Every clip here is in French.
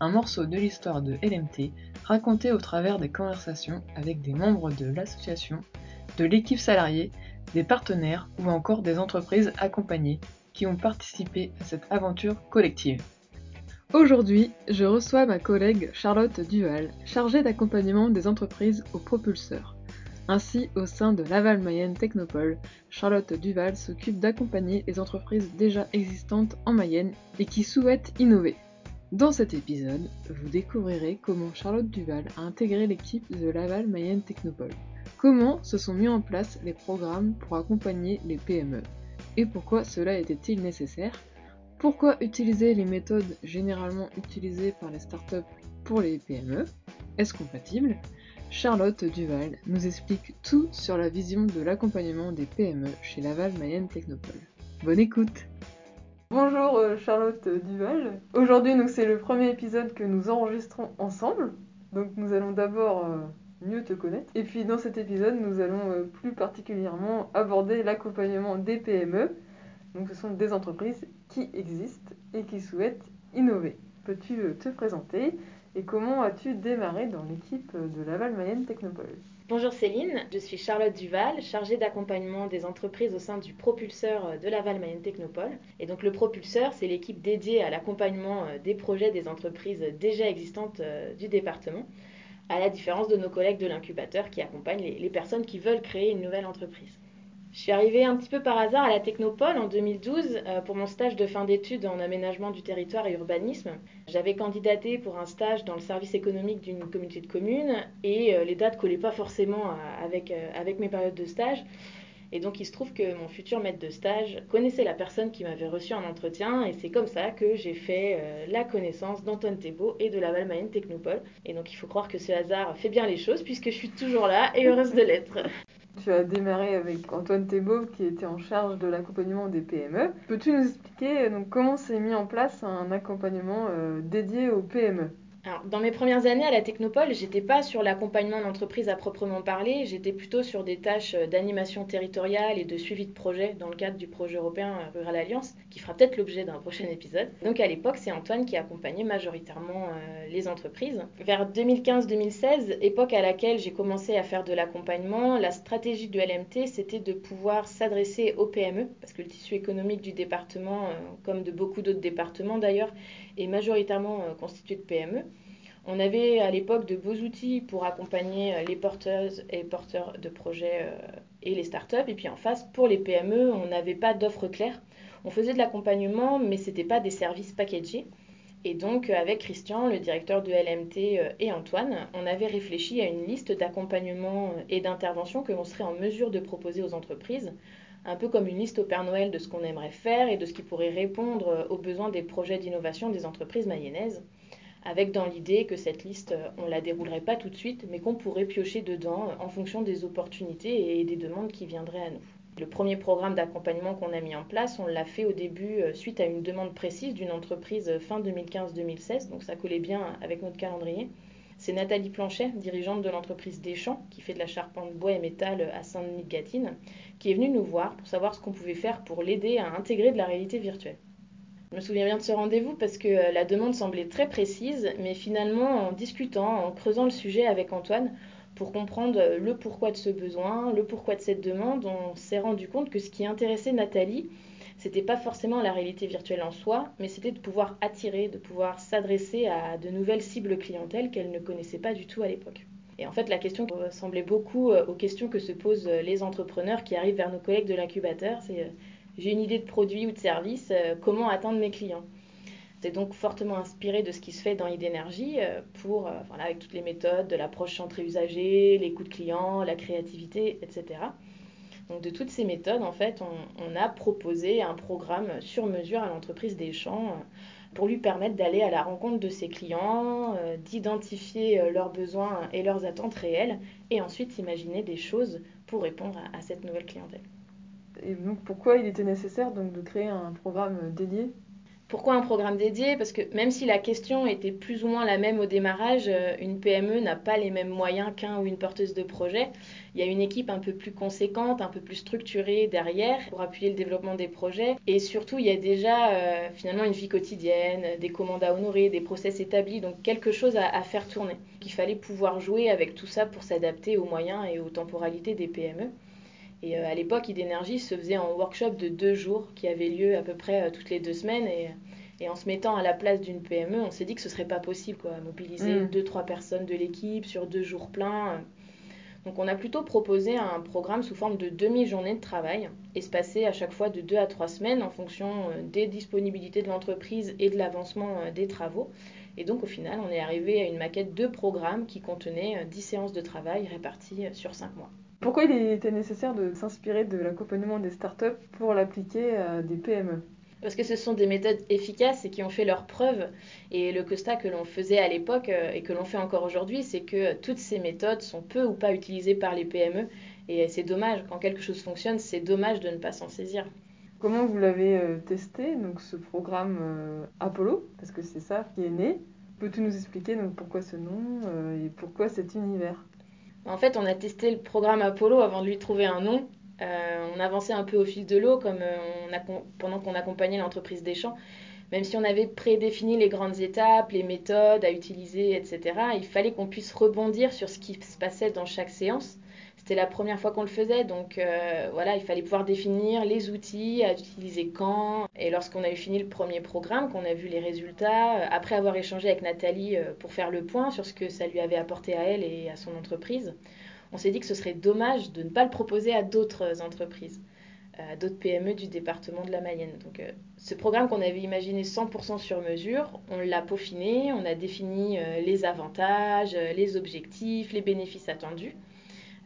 un morceau de l'histoire de LMT raconté au travers des conversations avec des membres de l'association, de l'équipe salariée, des partenaires ou encore des entreprises accompagnées qui ont participé à cette aventure collective. Aujourd'hui, je reçois ma collègue Charlotte Duval, chargée d'accompagnement des entreprises au propulseur. Ainsi, au sein de Laval Mayenne Technopole, Charlotte Duval s'occupe d'accompagner les entreprises déjà existantes en Mayenne et qui souhaitent innover. Dans cet épisode, vous découvrirez comment Charlotte Duval a intégré l'équipe de Laval Mayenne Technopole, comment se sont mis en place les programmes pour accompagner les PME, et pourquoi cela était-il nécessaire, pourquoi utiliser les méthodes généralement utilisées par les startups pour les PME, est-ce compatible? Charlotte Duval nous explique tout sur la vision de l'accompagnement des PME chez Laval Mayenne Technopole. Bonne écoute Bonjour euh, Charlotte Duval. Aujourd'hui c'est le premier épisode que nous enregistrons ensemble. Donc nous allons d'abord euh, mieux te connaître. Et puis dans cet épisode nous allons euh, plus particulièrement aborder l'accompagnement des PME. Donc ce sont des entreprises qui existent et qui souhaitent innover. Peux-tu te présenter? Et comment as-tu démarré dans l'équipe de Laval Mayenne Technopole? Bonjour Céline, je suis Charlotte Duval, chargée d'accompagnement des entreprises au sein du propulseur de Laval Mayenne Technopole. Et donc le propulseur, c'est l'équipe dédiée à l'accompagnement euh, des projets des entreprises déjà existantes euh, du département, à la différence de nos collègues de l'incubateur qui accompagnent les personnes qui veulent créer une nouvelle entreprise. Je suis arrivée un petit peu par hasard à la Technopole en 2012 euh, pour mon stage de fin d'études en aménagement du territoire et urbanisme. J'avais candidaté pour un stage dans le service économique d'une communauté de communes et euh, les dates collaient pas forcément euh, avec, avec mes périodes de stage. Et donc il se trouve que mon futur maître de stage connaissait la personne qui m'avait reçu en entretien et c'est comme ça que j'ai fait la connaissance d'Antoine Thébault et de la Valmayenne Technopole. Et donc il faut croire que ce hasard fait bien les choses puisque je suis toujours là et heureuse de l'être. Tu as démarré avec Antoine Thébault qui était en charge de l'accompagnement des PME. Peux-tu nous expliquer donc, comment s'est mis en place un accompagnement euh, dédié aux PME dans mes premières années à la Technopole, j'étais pas sur l'accompagnement d'entreprise à proprement parler, j'étais plutôt sur des tâches euh, d'animation territoriale et de suivi de projet dans le cadre du projet européen euh, Rural Alliance, qui fera peut-être l'objet d'un prochain épisode. Donc à l'époque, c'est Antoine qui accompagnait majoritairement euh, les entreprises. Vers 2015-2016, époque à laquelle j'ai commencé à faire de l'accompagnement, la stratégie de LMT, c'était de pouvoir s'adresser aux PME, parce que le tissu économique du département, comme de beaucoup d'autres départements d'ailleurs, est majoritairement constitué de PME. On avait à l'époque de beaux outils pour accompagner euh, les porteuses et porteurs de projets euh, et les startups. Et puis en face, pour les PME, on n'avait pas d'offres claires. On faisait de l'accompagnement, mais ce n'était pas des services packagés. Et donc, euh, avec Christian, le directeur de LMT, et Antoine, on avait réfléchi à une liste d'accompagnement et d'interventions que l'on serait en mesure de proposer aux entreprises, un peu comme une liste au Père Noël de ce qu'on aimerait faire et de ce qui pourrait répondre aux besoins des projets d'innovation des entreprises mayennaises avec dans l'idée que cette liste, euh, on ne la déroulerait pas tout de suite, mais qu'on pourrait piocher dedans euh, en fonction des opportunités et des demandes qui viendraient à nous. Le premier programme d'accompagnement qu'on a mis en place, on l'a fait au début euh, suite à une demande précise d'une entreprise fin 2015-2016, donc ça collait bien avec notre calendrier. C'est Nathalie Planchet, dirigeante de l'entreprise Deschamps, qui fait de la charpente bois et métal à Saint-Denis-de-Gatine, qui est venue nous voir pour savoir ce qu'on pouvait faire pour l'aider à intégrer de la réalité virtuelle. Je me souviens bien de ce rendez-vous parce que euh, la demande semblait très précise, mais finalement, en discutant, en creusant le sujet avec Antoine, pour comprendre euh, le pourquoi de ce besoin, le pourquoi de cette demande, on s'est rendu compte que ce qui intéressait Nathalie, c'était pas forcément la réalité virtuelle en soi, mais c'était de pouvoir attirer, de pouvoir s'adresser à de nouvelles cibles clientèles qu'elle ne connaissait pas du tout à l'époque. Et en fait, la question ressemblait beaucoup euh, aux questions que se posent les entrepreneurs qui arrivent vers nos collègues de l'incubateur, c'est j'ai une idée de produit ou de service, euh, comment atteindre mes clients. C'est donc fortement inspiré de ce qui se fait dans idénergie euh, pour, euh, voilà, avec toutes les méthodes de l'approche centrée coûts de client, la créativité, etc. Donc de toutes ces méthodes, en fait, on, a proposé un programme sur mesure à l'entreprise des champs pour lui permettre d'aller à la rencontre de ses clients, d'identifier leurs besoins et leurs attentes réelles, et ensuite imaginer des choses pour répondre à cette nouvelle clientèle. Et donc pourquoi il était nécessaire donc de créer un programme dédié? Pourquoi un programme dédié? Parce que même si la question était plus ou moins la même au démarrage, euh, une PME n'a pas les mêmes moyens qu'un ou une porteuse de projet. Il y a une équipe un peu plus conséquente, un peu plus structurée derrière pour appuyer le développement des projets. Et surtout, il y a déjà euh, finalement une vie quotidienne, des commandes à honorer, des process établis, donc quelque chose à, à faire tourner. Il fallait pouvoir jouer avec tout ça pour s'adapter aux moyens et aux temporalités des PME. Et euh, à l'époque, Idénergie se faisait en workshop de deux jours qui avait lieu à peu près euh, toutes les deux semaines. Et, et en se mettant à la place d'une PME, on s'est dit que ce serait pas possible, quoi, mobiliser mmh. deux, trois personnes de l'équipe sur deux jours pleins. Donc on a plutôt proposé un programme sous forme de demi-journée de travail, espacé à chaque fois de deux à trois semaines en fonction euh, des disponibilités de l'entreprise et de l'avancement des travaux. Et donc au final, on est arrivé à une maquette de programme qui contenait 10 séances de travail réparties sur 5 mois. Pourquoi il était nécessaire de s'inspirer de l'accompagnement des startups pour l'appliquer à des PME parce que ce sont des méthodes efficaces et qui ont fait leurs preuves. Et le constat que l'on faisait à l'époque euh, et que l'on fait encore aujourd'hui, c'est que toutes ces méthodes sont peu ou pas utilisées par les PME. Et c'est dommage, quand quelque chose fonctionne, c'est dommage de ne pas s'en saisir. Comment vous l'avez euh, testé, donc ce programme euh, Apollo? Parce que c'est ça qui est né. Peux-tu nous expliquer donc, pourquoi ce nom et pourquoi cet univers? En fait, on a testé le programme Apollo avant de lui trouver un nom. Euh, on avançait un peu au fil de l'eau comme euh, pendant qu'on accompagnait l'entreprise des champs. Même si on avait prédéfini les grandes étapes, les méthodes à utiliser, etc., il fallait qu'on puisse rebondir sur ce qui se passait dans chaque séance. C'était la première fois qu'on le faisait, donc euh, voilà, il fallait pouvoir définir les outils à utiliser quand. Et lorsqu'on a eu fini le premier programme, qu'on a vu les résultats, euh, après avoir échangé avec Nathalie euh, pour faire le point sur ce que ça lui avait apporté à elle et à son entreprise, on s'est dit que ce serait dommage de ne pas le proposer à d'autres entreprises, à d'autres PME du département de la Mayenne. Donc ce programme qu'on avait imaginé 100% sur mesure, on l'a peaufiné, on a défini les avantages, les objectifs, les bénéfices attendus.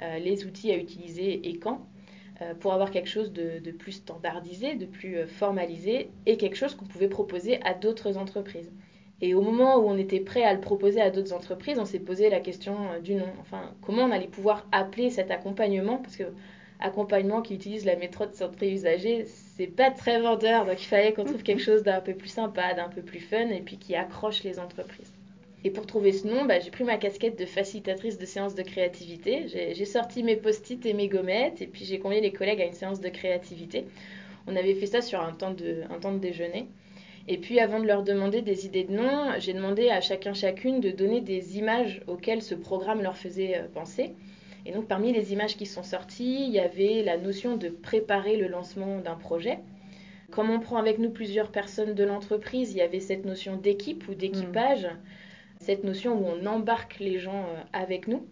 Euh, les outils à utiliser et quand, euh, pour avoir quelque chose de, plus standardisé, de plus euh, formalisé et quelque chose qu'on pouvait proposer à d'autres entreprises. Et au moment où on était prêt à le proposer à d'autres entreprises, on s'est posé la question du nom. Enfin, comment on allait pouvoir appeler cet accompagnement? Parce que accompagnement qui utilise la méthode centrée usager, c'est pas très vendeur. Donc il fallait qu'on trouve quelque chose d'un peu plus sympa, d'un peu plus fun et puis qui accroche les entreprises. Et pour trouver ce nom, bah, j'ai pris ma casquette de facilitatrice de séance de créativité. J'ai sorti mes post-it et mes gommettes et puis j'ai convié les collègues à une séance de créativité. On avait fait ça sur un temps de, déjeuner. Et puis avant de leur demander des idées de nom, j'ai demandé à chacun chacune de donner des images auxquelles ce programme leur faisait euh, penser. Et donc parmi les images qui sont sorties, il y avait la notion de préparer le lancement d'un projet. Comme on prend avec nous plusieurs personnes de l'entreprise, il y avait cette notion d'équipe ou d'équipage. Mmh cette notion où on embarque les gens euh, avec nous.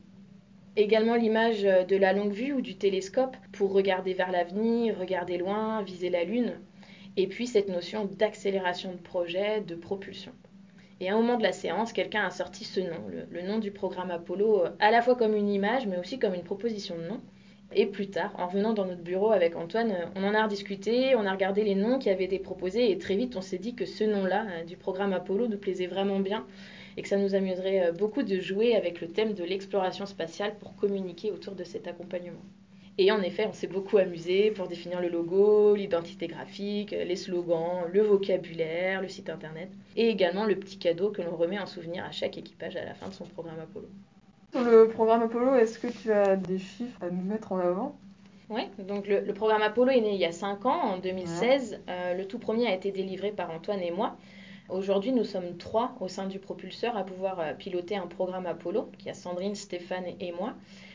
Également l'image euh, de la longue vue ou du télescope pour regarder vers l'avenir, regarder loin, viser la Lune. Et puis cette notion d'accélération de projet, de propulsion. Et à un moment de la séance, quelqu'un a sorti ce nom, le, nom du programme Apollo, euh, à la fois comme une image, mais aussi comme une proposition de nom. Et plus tard, en revenant dans notre bureau avec Antoine, on en a rediscuté, on a regardé les noms qui avaient été proposés, et très vite on s'est dit que ce nom-là, du programme Apollo, nous plaisait vraiment bien et que ça nous amuserait euh, beaucoup de jouer avec le thème de l'exploration spatiale pour communiquer autour de cet accompagnement. Et en effet, on s'est beaucoup amusé pour définir le logo, l'identité graphique, les slogans, le vocabulaire, le site internet, et également le petit cadeau que l'on remet en souvenir à chaque équipage à la fin de son programme Apollo. Sur le programme Apollo, est-ce que tu as des chiffres à nous mettre en avant? Oui, donc le, programme Apollo est né il y a 5 ans, en 2016. Euh, le tout premier a été délivré par Antoine et moi. Aujourd'hui, nous sommes trois au sein du propulseur à pouvoir euh, piloter un programme Apollo, qui a Sandrine, Stéphane et moi.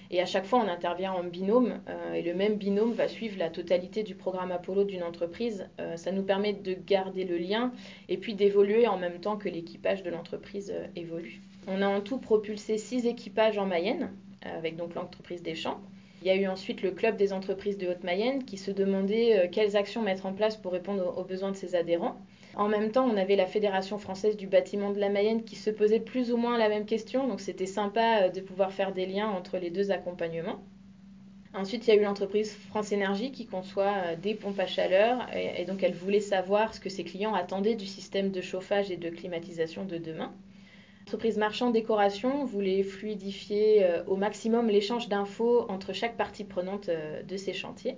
Et à chaque fois, on intervient en binôme euh, et le même binôme va suivre la totalité du programme Apollo d'une entreprise. Euh, ça nous permet de garder le lien et puis d'évoluer en même temps que l'équipage de l'entreprise évolue. On a en tout propulsé six équipages en Mayenne, avec donc l'entreprise des champs. Il y a eu ensuite le club des entreprises de Haute-Mayenne qui se demandait quelles actions mettre en place pour répondre aux besoins de ses adhérents. En même temps, on avait la Fédération française du bâtiment de la Mayenne qui se posait plus ou moins la même question, donc c'était sympa euh, de pouvoir faire des liens entre les deux accompagnements. Ensuite, il y a eu l'entreprise France Énergie qui conçoit des pompes à chaleur et, donc elle voulait savoir ce que ses clients attendaient du système de chauffage et de climatisation de demain. L'entreprise Marchand Décoration voulait fluidifier au maximum l'échange d'infos entre chaque partie prenante de ces chantiers.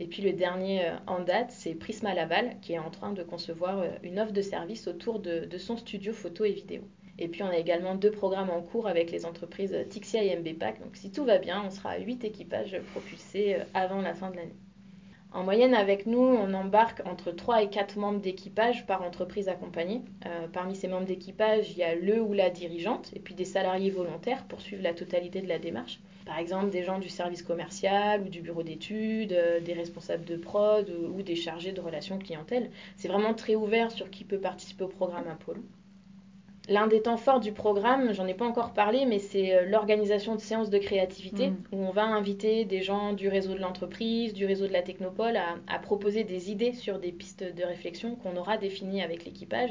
Et puis le dernier euh, en date, c'est Prisma Laval qui est en train de concevoir euh, une offre de service autour de, son studio photo et vidéo. Et puis on a également deux programmes en cours avec les entreprises Tixia et MBPAC. Donc si tout va bien, on sera à 8 équipages propulsés euh, avant la fin de l'année. En moyenne, avec nous, on embarque entre 3 et 4 membres d'équipage par entreprise accompagnée. parmi ces membres d'équipage, il y a le ou la dirigeante et puis des salariés volontaires pour suivre la totalité de la démarche par exemple des gens du service commercial ou du bureau d'études, euh, des responsables de prod ou, des chargés de relations clientèle. C'est vraiment très ouvert sur qui peut participer au programme Apollo. L'un des temps forts du programme, j'en ai pas encore parlé, mais c'est euh, l'organisation de séances de créativité mm. où on va inviter des gens du réseau de l'entreprise, du réseau de la technopole à, proposer des idées sur des pistes de réflexion qu'on aura définies avec l'équipage.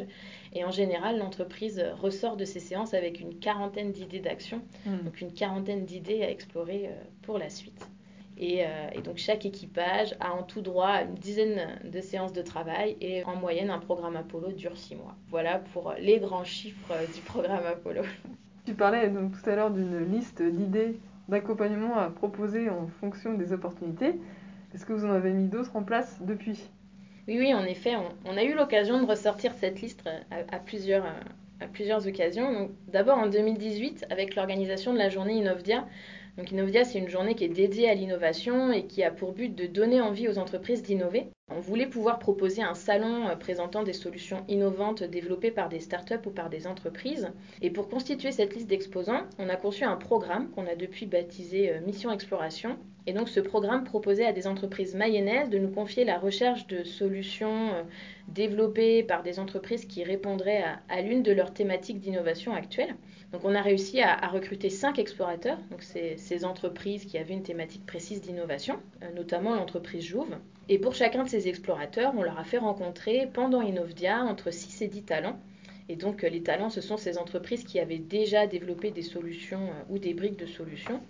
Et en général, l'entreprise ressort de ces séances avec une quarantaine d'idées d'action, mm. donc une quarantaine d'idées à explorer euh, pour la suite. Euh, et, donc chaque équipage a en tout droit une dizaine de séances de travail et en moyenne un programme Apollo dure six mois. Voilà pour les grands chiffres du programme Apollo. Tu parlais donc tout à l'heure d'une liste d'idées d'accompagnement à proposer en fonction des opportunités. Est-ce que vous en avez mis d'autres en place depuis? Oui, oui, en effet, on, a eu l'occasion de ressortir cette liste à, plusieurs, à plusieurs occasions. D'abord en 2018, avec l'organisation de la journée Innovdia, donc Innovia, c'est une journée qui est dédiée à l'innovation et qui a pour but de donner envie aux entreprises d'innover. On voulait pouvoir proposer un salon euh, présentant des solutions innovantes développées par des startups ou par des entreprises. Et pour constituer cette liste d'exposants, on a conçu un programme qu'on a depuis baptisé euh, Mission Exploration. Et donc ce programme proposait à des entreprises mayonnaises de nous confier la recherche de solutions euh, développées par des entreprises qui répondraient à, l'une de leurs thématiques d'innovation actuelles. Donc on a réussi à, recruter cinq explorateurs, donc ces entreprises qui avaient une thématique précise d'innovation, notamment l'entreprise Jouve. Et pour chacun de ces explorateurs, on leur a fait rencontrer pendant Innovdia entre 6 et 10 talents. Et donc euh, les talents, ce sont ces entreprises qui avaient déjà développé des solutions euh, ou des briques de solutions.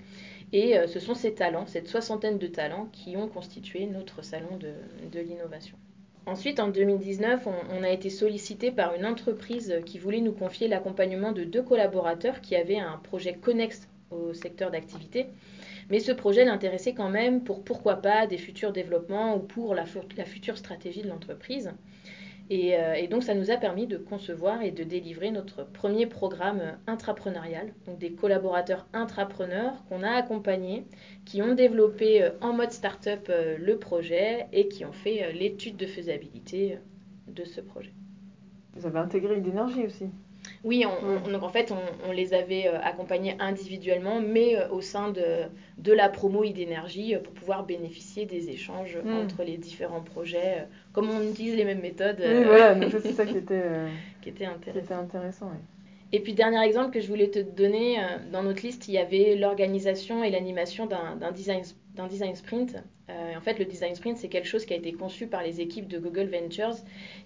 Et ce sont ces talents, cette soixantaine de talents, qui ont constitué notre salon de l'innovation. Ensuite, en 2019, on, a été sollicité par une entreprise qui voulait nous confier l'accompagnement de deux collaborateurs qui avaient un projet connexe au secteur d'activité. Mais ce projet l'intéressait quand même pour pourquoi pas des futurs développements ou pour la future stratégie de l'entreprise. Euh, et, donc, ça nous a permis de concevoir et de délivrer notre premier programme intrapreneurial, donc des collaborateurs intrapreneurs qu'on a accompagnés, qui ont développé euh, en mode start-up euh, le projet et qui ont fait l'étude de faisabilité de ce projet. Vous avez intégré une énergie aussi oui, donc en fait, on, les avait euh, accompagnés individuellement, mais euh, au sein de, de la promo idénergie euh, pour pouvoir bénéficier des échanges hmm. entre les différents projets, comme on utilise les mêmes méthodes. Oui, voilà, donc c'est ça qui était, qui était intéressant. Qui était intéressant Et puis, dernier exemple que je voulais te donner, dans notre liste, il y avait l'organisation et l'animation d'un design, sprint. en fait, le design sprint, c'est quelque chose qui a été conçu par les équipes de Google Ventures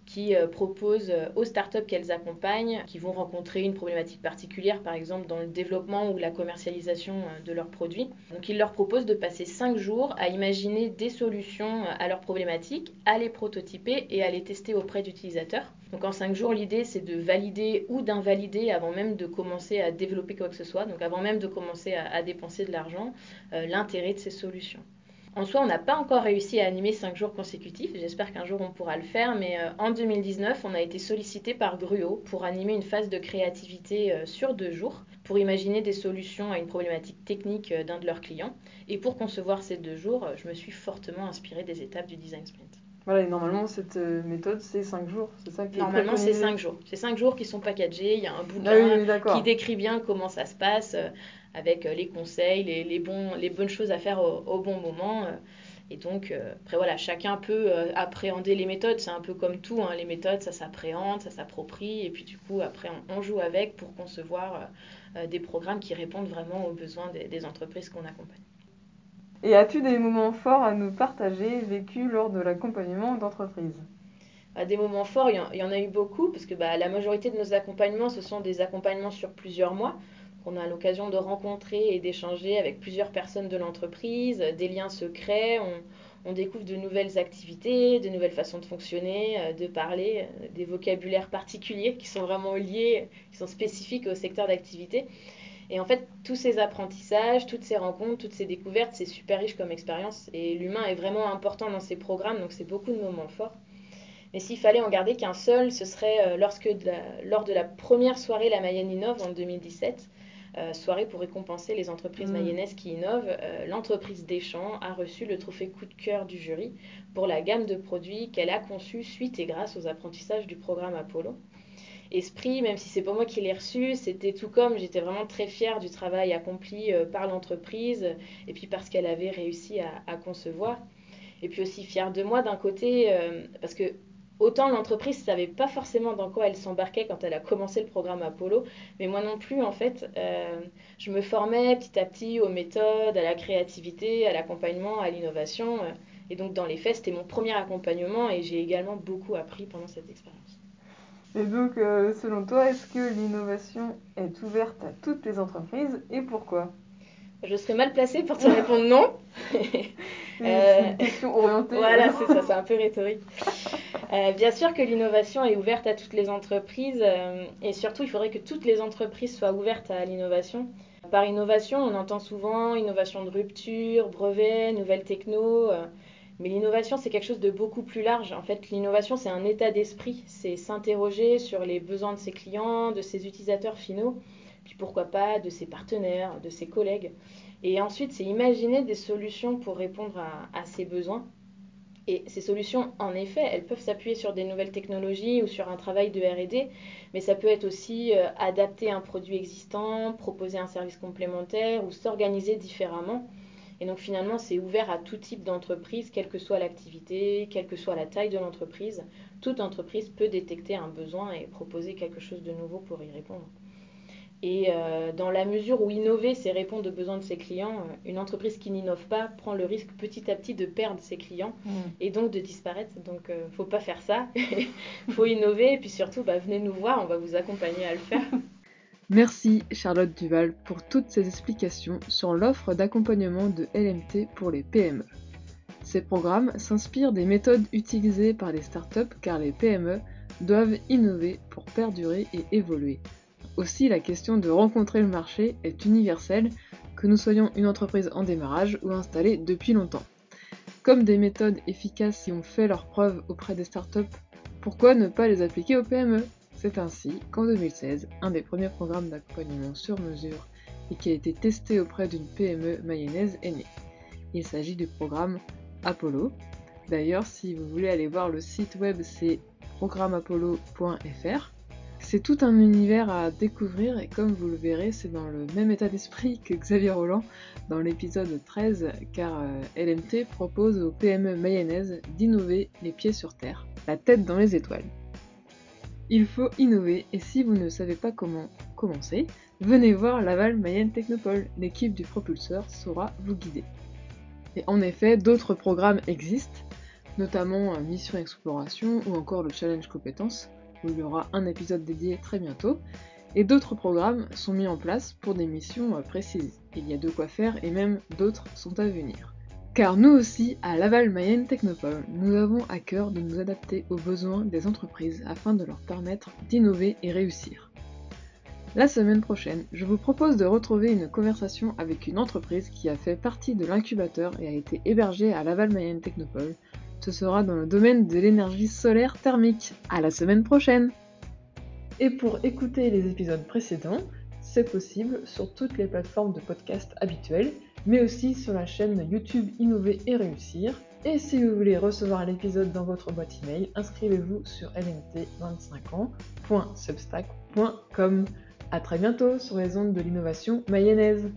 qui euh, proposent euh, aux startups qu'elles accompagnent, qui vont rencontrer une problématique particulière, par exemple dans le développement ou la commercialisation euh, de leurs produits. Donc ils leur proposent de passer 5 jours à imaginer des solutions à leurs problématiques, à les prototyper et à les tester auprès d'utilisateurs. Donc en 5 jours, l'idée c'est de valider ou d'invalider avant même de commencer à développer quoi que ce soit, donc avant même de commencer à, dépenser de l'argent, l'intérêt de ces solutions. En soi, on n'a pas encore réussi à animer 5 jours consécutifs. J'espère qu'un jour on pourra le faire. Mais euh, en 2019, on a été sollicité par Gruo pour animer une phase de créativité euh, sur deux jours pour imaginer des solutions à une problématique technique euh, d'un de leurs clients. Et pour concevoir ces deux jours, je me suis fortement inspirée des étapes du design sprint. Voilà, et normalement, cette méthode, c'est 5 jours, c'est ça qui Normalement, c'est 5 jours. C'est 5 jours qui sont packagés, il y a un bouquin ah qui décrit bien comment ça se passe avec euh, les conseils, les, bons, les bonnes choses à faire au, bon moment. Euh. Et donc, euh, après voilà, chacun peut appréhender les méthodes. C'est un peu comme tout, hein. les méthodes, ça s'appréhende, ça s'approprie. Et puis du coup, après, on, joue avec pour concevoir des programmes qui répondent vraiment aux besoins des, entreprises qu'on accompagne. Et as-tu des moments forts à nous partager vécus lors de l'accompagnement d'entreprise? Des moments forts, il y, en, a eu beaucoup, parce que bah, la majorité de nos accompagnements, ce sont des accompagnements sur plusieurs mois. On a l'occasion de rencontrer et d'échanger avec plusieurs personnes de l'entreprise, des liens se créent, on, découvre de nouvelles activités, de nouvelles façons de fonctionner, euh, de parler, euh, des vocabulaires particuliers qui sont vraiment liés, qui sont spécifiques au secteur d'activité. Et en fait, tous ces apprentissages, toutes ces rencontres, toutes ces découvertes, c'est super riche comme expérience. Et l'humain est vraiment important dans ces programmes, donc c'est beaucoup de moments forts. Mais s'il fallait en garder qu'un seul, ce serait euh, lorsque lors de la première soirée La Mayenne Innove en 2017, euh, soirée pour récompenser les entreprises mmh. mayonnaises qui innovent, euh, l'entreprise Deschamps a reçu le trophée coup de cœur du jury pour la gamme de produits qu'elle a conçue suite et grâce aux apprentissages du programme Apollo. Esprit, même si c'est pas moi qui l'ai reçu, c'était tout comme j'étais vraiment très fière du travail accompli par l'entreprise et puis parce qu'elle avait réussi à, concevoir. Et puis aussi fière de moi d'un côté, parce que Autant l'entreprise ne savait pas forcément dans quoi elle s'embarquait quand elle a commencé le programme Apollo, mais moi non plus, en fait, euh, je me formais petit à petit aux méthodes, à la créativité, à l'accompagnement, à l'innovation. Euh, et donc, dans les faits, c'était mon premier accompagnement et j'ai également beaucoup appris pendant cette expérience. Et donc, euh, selon toi, est-ce que l'innovation est ouverte à toutes les entreprises et pourquoi? Je serais mal placée pour te répondre non. Une question orientée. Voilà, c'est ça, c'est un peu rhétorique. Euh, bien sûr que l'innovation est ouverte à toutes les entreprises euh, et surtout il faudrait que toutes les entreprises soient ouvertes à l'innovation. Par innovation, on entend souvent innovation de rupture, brevet, nouvelles techno. Mais l'innovation, c'est quelque chose de beaucoup plus large. En fait, l'innovation, c'est un état d'esprit. C'est s'interroger sur les besoins de ses clients, de ses utilisateurs finaux, puis pourquoi pas de ses partenaires, de ses collègues. Et ensuite, c'est imaginer des solutions pour répondre à, à ces besoins. Et ces solutions, en effet, elles peuvent s'appuyer sur des nouvelles technologies ou sur un travail de RD, mais ça peut être aussi euh, adapter un produit existant, proposer un service complémentaire ou s'organiser différemment. Et donc finalement, c'est ouvert à tout type d'entreprise, quelle que soit l'activité, quelle que soit la taille de l'entreprise. Toute entreprise peut détecter un besoin et proposer quelque chose de nouveau pour y répondre. Et euh, dans la mesure où innover, c'est répondre aux besoins de ses clients, euh, une entreprise qui n'innove pas prend le risque petit à petit de perdre ses clients mm. et donc de disparaître. Donc, il euh, ne faut pas faire ça. Il faut innover et puis surtout, bah, venez nous voir, on va vous accompagner à le faire. Merci Charlotte Duval pour toutes ces explications sur l'offre d'accompagnement de LMT pour les PME. Ces programmes s'inspirent des méthodes utilisées par les startups car les PME doivent innover pour perdurer et évoluer. Aussi, la question de rencontrer le marché est universelle, que nous soyons une entreprise en démarrage ou installée depuis longtemps. Comme des méthodes efficaces y ont fait leurs preuves auprès des startups, pourquoi ne pas les appliquer aux PME C'est ainsi qu'en 2016, un des premiers programmes d'accompagnement sur mesure et qui a été testé auprès d'une PME mayonnaise est né. Il s'agit du programme Apollo. D'ailleurs, si vous voulez aller voir le site web, c'est programmeapollo.fr. C'est tout un univers à découvrir et comme vous le verrez, c'est dans le même état d'esprit que Xavier Roland dans l'épisode 13 car euh, LMT propose aux PME mayonnaises d'innover les pieds sur terre, la tête dans les étoiles. Il faut innover et si vous ne savez pas comment commencer, venez voir Laval Mayenne Technopole, l'équipe du propulseur saura vous guider. Et en effet, d'autres programmes existent, notamment euh, Mission Exploration ou encore le Challenge Compétences, où il y aura un épisode dédié très bientôt, et d'autres programmes sont mis en place pour des missions euh, précises. Il y a de quoi faire et même d'autres sont à venir. Car nous aussi, à Laval Mayenne Technopole, nous avons à cœur de nous adapter aux besoins des entreprises afin de leur permettre d'innover et réussir. La semaine prochaine, je vous propose de retrouver une conversation avec une entreprise qui a fait partie de l'incubateur et a été hébergée à Laval Mayenne Technopole ce sera dans le domaine de l'énergie solaire thermique. À la semaine prochaine Et pour écouter les épisodes précédents, c'est possible sur toutes les plateformes de podcast habituelles, mais aussi sur la chaîne YouTube Innover et Réussir. Et si vous voulez recevoir l'épisode dans votre boîte email, inscrivez-vous sur lmt25ans.substack.com. A très bientôt sur les ondes de l'innovation mayonnaise.